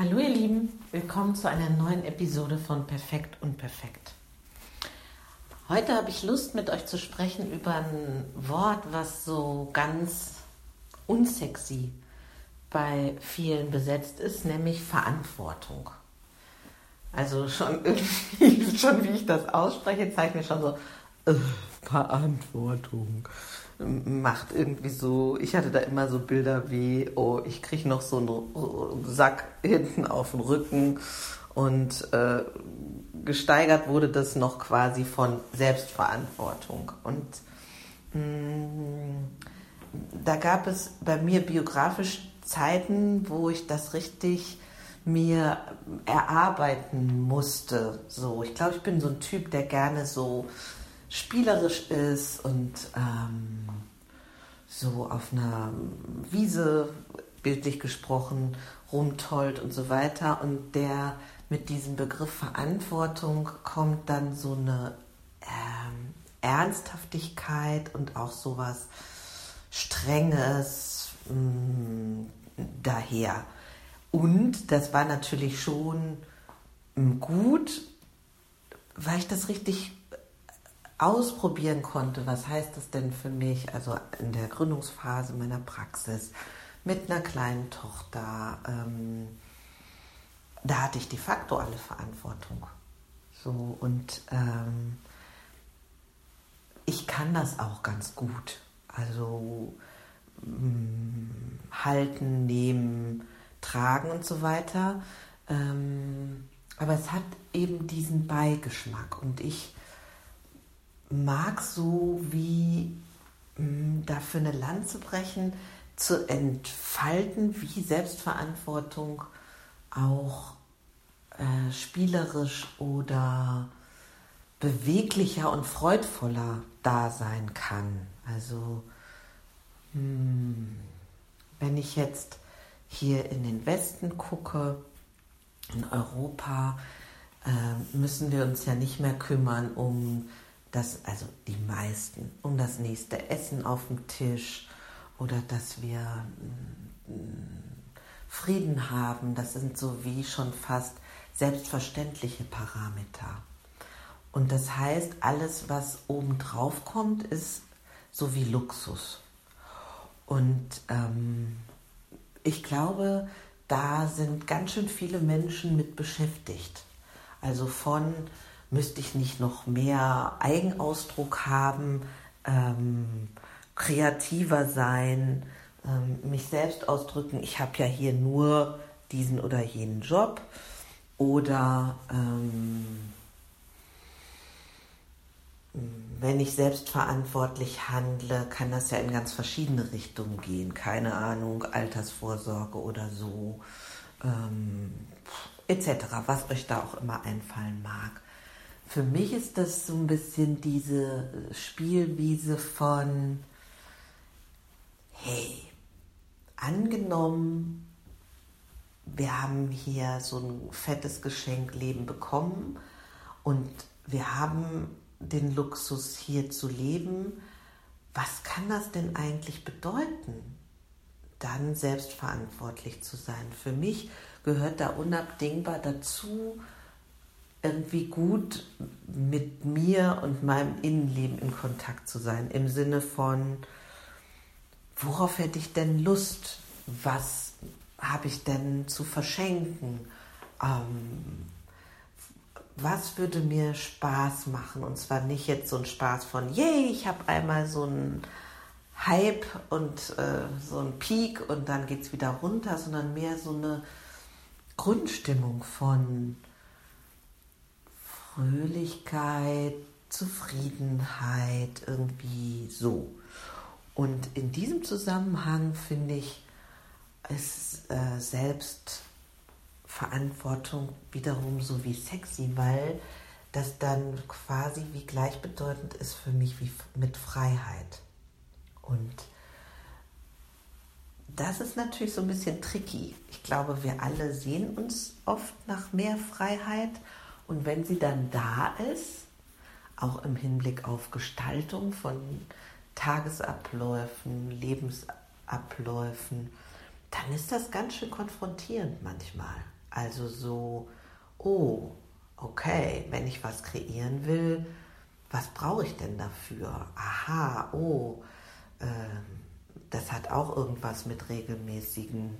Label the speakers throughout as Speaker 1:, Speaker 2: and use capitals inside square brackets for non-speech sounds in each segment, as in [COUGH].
Speaker 1: Hallo ihr Lieben, willkommen zu einer neuen Episode von Perfekt und Perfekt. Heute habe ich Lust mit euch zu sprechen über ein Wort, was so ganz unsexy bei vielen besetzt ist, nämlich Verantwortung. Also schon [LAUGHS] irgendwie, schon wie ich das ausspreche, zeigt mir schon so äh, Verantwortung macht irgendwie so, ich hatte da immer so Bilder wie, oh, ich kriege noch so einen Sack hinten auf den Rücken und äh, gesteigert wurde das noch quasi von Selbstverantwortung. Und mh, mm, da gab es bei mir biografisch Zeiten, wo ich das richtig mir erarbeiten musste. So, ich glaube, ich bin so ein Typ, der gerne so spielerisch ist und ähm, so auf einer Wiese, bildlich gesprochen, rumtollt und so weiter. Und der mit diesem Begriff Verantwortung kommt dann so eine ähm, Ernsthaftigkeit und auch sowas Strenges mh, mm, daher. Und das war natürlich schon mm, gut, weil ich das richtig ausprobieren konnte, was heißt das denn für mich, also in der Gründungsphase meiner Praxis mit einer kleinen Tochter, ähm, da hatte ich de facto alle Verantwortung. So und ähm, ich kann das auch ganz gut. Also mh, mm, halten, nehmen, tragen und so weiter. Ähm, aber es hat eben diesen Beigeschmack und ich mag so wie mh, hm, dafür eine Lanze brechen, zu entfalten, wie Selbstverantwortung auch äh, spielerisch oder beweglicher und freudvoller da sein kann. Also mh, hm, wenn ich jetzt hier in den Westen gucke, in Europa, äh, müssen wir uns ja nicht mehr kümmern um dass also die meisten um das nächste Essen auf dem Tisch oder dass wir mm, Frieden haben, das sind so wie schon fast selbstverständliche Parameter. Und das heißt, alles, was oben drauf kommt, ist so wie Luxus. Und ähm, ich glaube, da sind ganz schön viele Menschen mit beschäftigt. Also von müsste ich nicht noch mehr Eigenausdruck haben, ähm, kreativer sein, ähm, mich selbst ausdrücken. Ich habe ja hier nur diesen oder jenen Job oder ähm, wenn ich selbstverantwortlich handle, kann das ja in ganz verschiedene Richtungen gehen. Keine Ahnung, Altersvorsorge oder so, ähm, etc., was euch da auch immer einfallen mag. Für mich ist das so ein bisschen diese Spielwiese von, hey, angenommen, wir haben hier so ein fettes Geschenk Leben bekommen und wir haben den Luxus hier zu leben. Was kann das denn eigentlich bedeuten, dann selbstverantwortlich zu sein? Für mich gehört da unabdingbar dazu, irgendwie gut mit mir und meinem Innenleben in Kontakt zu sein. Im Sinne von, worauf hätte ich denn Lust? Was habe ich denn zu verschenken? Ähm, was würde mir Spaß machen? Und zwar nicht jetzt so ein Spaß von, yay, ich habe einmal so einen Hype und äh, so einen Peak und dann geht es wieder runter, sondern mehr so eine Grundstimmung von, Fröhlichkeit, Zufriedenheit, irgendwie so. Und in diesem Zusammenhang finde ich, ist äh, Selbstverantwortung wiederum so wie sexy, weil das dann quasi wie gleichbedeutend ist für mich wie mit Freiheit. Und das ist natürlich so ein bisschen tricky. Ich glaube, wir alle sehen uns oft nach mehr Freiheit und wenn sie dann da ist, auch im Hinblick auf Gestaltung von Tagesabläufen, Lebensabläufen, dann ist das ganz schön konfrontierend manchmal. Also so, oh, okay, wenn ich was kreieren will, was brauche ich denn dafür? Aha, oh, äh, das hat auch irgendwas mit regelmäßigen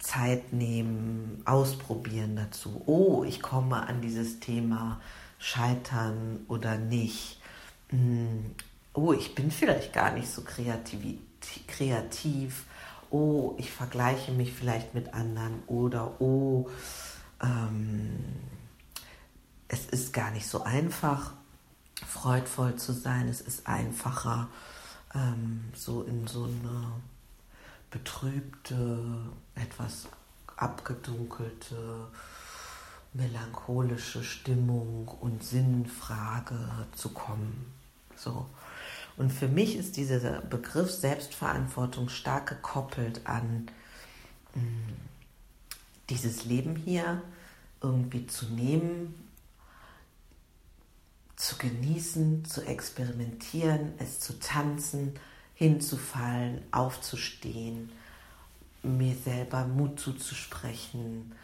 Speaker 1: Zeit nehmen, ausprobieren dazu. Oh, ich komme an dieses Thema Scheitern oder nicht. Hm, oh, ich bin vielleicht gar nicht so kreativ. kreativ. Oh, ich vergleiche mich vielleicht mit anderen. Oder oh, ähm, es ist gar nicht so einfach, freudvoll zu sein. Es ist einfacher, ähm, so in so eine betrübte, etwas abgedunkelte, melancholische Stimmung und Sinnfrage zu kommen. So. Und für mich ist dieser Begriff Selbstverantwortung stark gekoppelt an mh, mm, dieses Leben hier irgendwie zu nehmen, zu genießen, zu experimentieren, es zu tanzen, hinzufallen, aufzustehen, mir selber Mut zuzusprechen,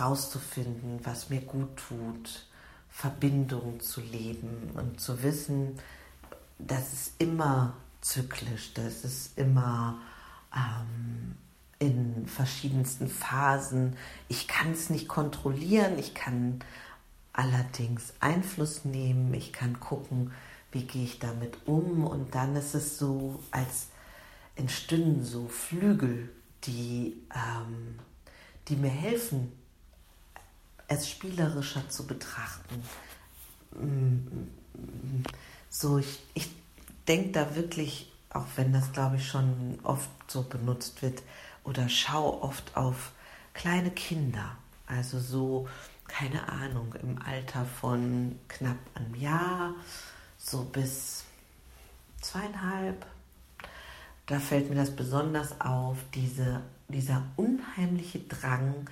Speaker 1: rauszufinden, was mir gut tut, Verbindung zu leben und zu wissen, dass es immer zyklisch, dass es immer ähm, in verschiedensten Phasen, ich kann es nicht kontrollieren, ich kann allerdings Einfluss nehmen, ich kann gucken, wie gehe ich damit um und dann ist es so, als entstünden so Flügel, die, ähm, die mir helfen, es spielerischer zu betrachten. So, ich, ich denke da wirklich, auch wenn das glaube ich schon oft so benutzt wird, oder schaue oft auf kleine Kinder, also so, keine Ahnung, im Alter von knapp einem Jahr so bis zweieinhalb, da fällt mir das besonders auf, diese, dieser unheimliche Drang,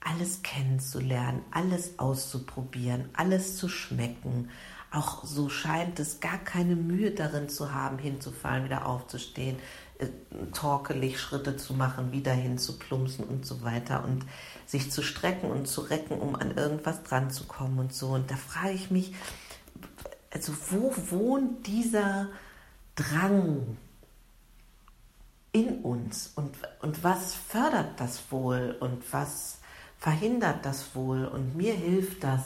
Speaker 1: alles kennenzulernen, alles auszuprobieren, alles zu schmecken. Auch so scheint es gar keine Mühe darin zu haben, hinzufallen, wieder aufzustehen, äh, torkelig Schritte zu machen, wieder hinzuplumpsen und so weiter und sich zu strecken und zu recken, um an irgendwas dran zu kommen und so. Und da frage ich mich, also wo wohnt dieser Drang in uns? Und, und was fördert das wohl? Und was verhindert das wohl? Und mir hilft das,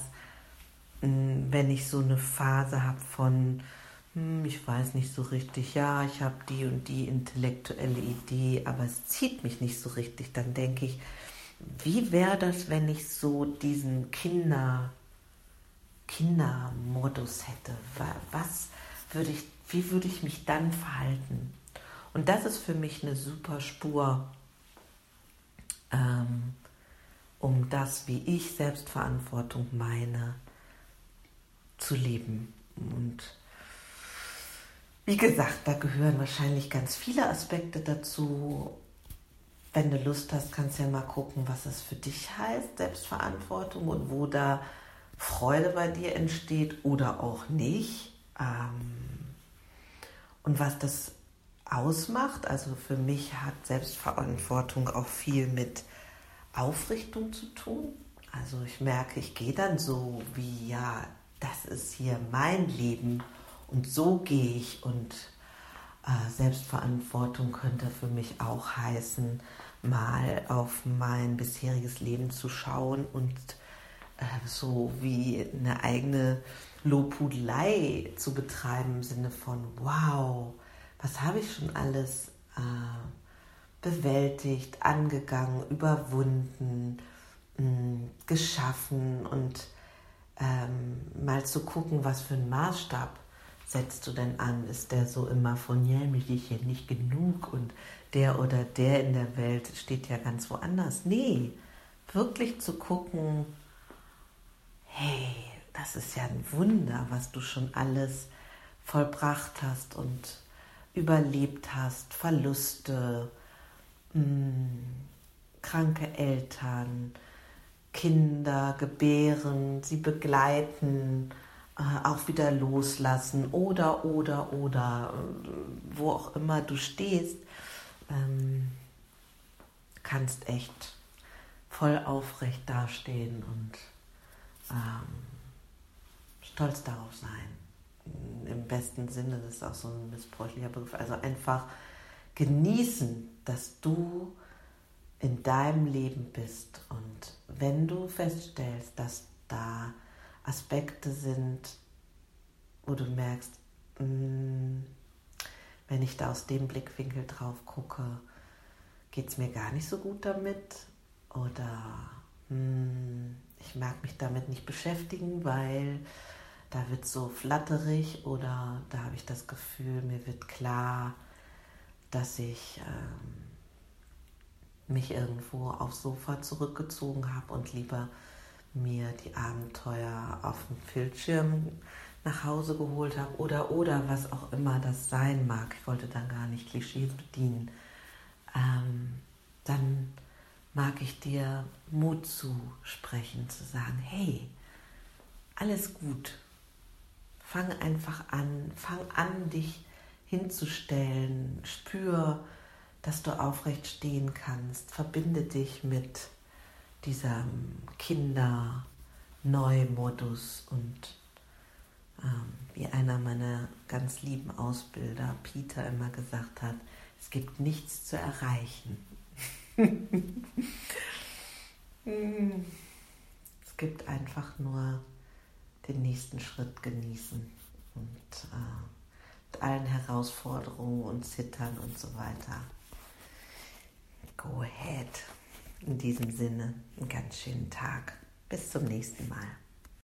Speaker 1: hm, wenn ich so eine Phase habe von, hm, ich weiß nicht so richtig, ja, ich habe die und die intellektuelle Idee, aber es zieht mich nicht so richtig, dann denke ich, wie wäre das, wenn ich so diesen Kinder Kindermodus hätte, was würde ich, wie würde ich mich dann verhalten? Und das ist für mich eine super Spur, ähm, um das, wie ich Selbstverantwortung meine, zu leben. Und wie gesagt, da gehören wahrscheinlich ganz viele Aspekte dazu. Wenn du Lust hast, kannst du ja mal gucken, was es für dich heißt, Selbstverantwortung und wo da Freude bei dir entsteht oder auch nicht. Ähm, und was das ausmacht, also für mich hat Selbstverantwortung auch viel mit Aufrichtung zu tun. Also ich merke, ich gehe dann so wie, ja, das ist hier mein Leben und so gehe ich und äh, Selbstverantwortung könnte für mich auch heißen, mal auf mein bisheriges Leben zu schauen und so wie eine eigene Lobhudelei zu betreiben im Sinne von, wow, was habe ich schon alles äh, bewältigt, angegangen, überwunden, mh, mm, geschaffen und ähm, mal zu gucken, was für einen Maßstab setzt du denn an? Ist der so immer von, ja, mich hier nicht genug und der oder der in der Welt steht ja ganz woanders? Nee, wirklich zu gucken, hey, das ist ja ein Wunder, was du schon alles vollbracht hast und überlebt hast, Verluste, mh, hm, kranke Eltern, Kinder gebären, sie begleiten, äh, auch wieder loslassen oder, oder, oder, äh, wo auch immer du stehst, ähm, kannst echt voll aufrecht dastehen und ähm, stolz darauf sein. Im besten Sinne, das ist auch so ein missbräuchlicher Begriff. Also einfach genießen, dass du in deinem Leben bist. Und wenn du feststellst, dass da Aspekte sind, wo du merkst, mm, wenn ich da aus dem Blickwinkel drauf gucke, geht es mir gar nicht so gut damit oder hm, ich mag mich damit nicht beschäftigen, weil da wird so flatterig oder da habe ich das Gefühl, mir wird klar, dass ich ähm, mich irgendwo aufs Sofa zurückgezogen habe und lieber mir die Abenteuer auf dem Bildschirm nach Hause geholt habe oder oder was auch immer das sein mag. Ich wollte dann gar nicht Klischees bedienen. Ähm, dann mag ich dir Mut zusprechen, zu sagen, hey, alles gut. Fang einfach an, fang an, dich hinzustellen. Spür, dass du aufrecht stehen kannst. Verbinde dich mit diesem Kinder-Neumodus und ähm, wie einer meiner ganz lieben Ausbilder, Peter, immer gesagt hat, es gibt nichts zu erreichen. Es gibt einfach nur den nächsten Schritt genießen und äh, mit allen Herausforderungen und Zittern und so weiter. Go ahead. In diesem Sinne, einen ganz schönen Tag. Bis zum nächsten Mal.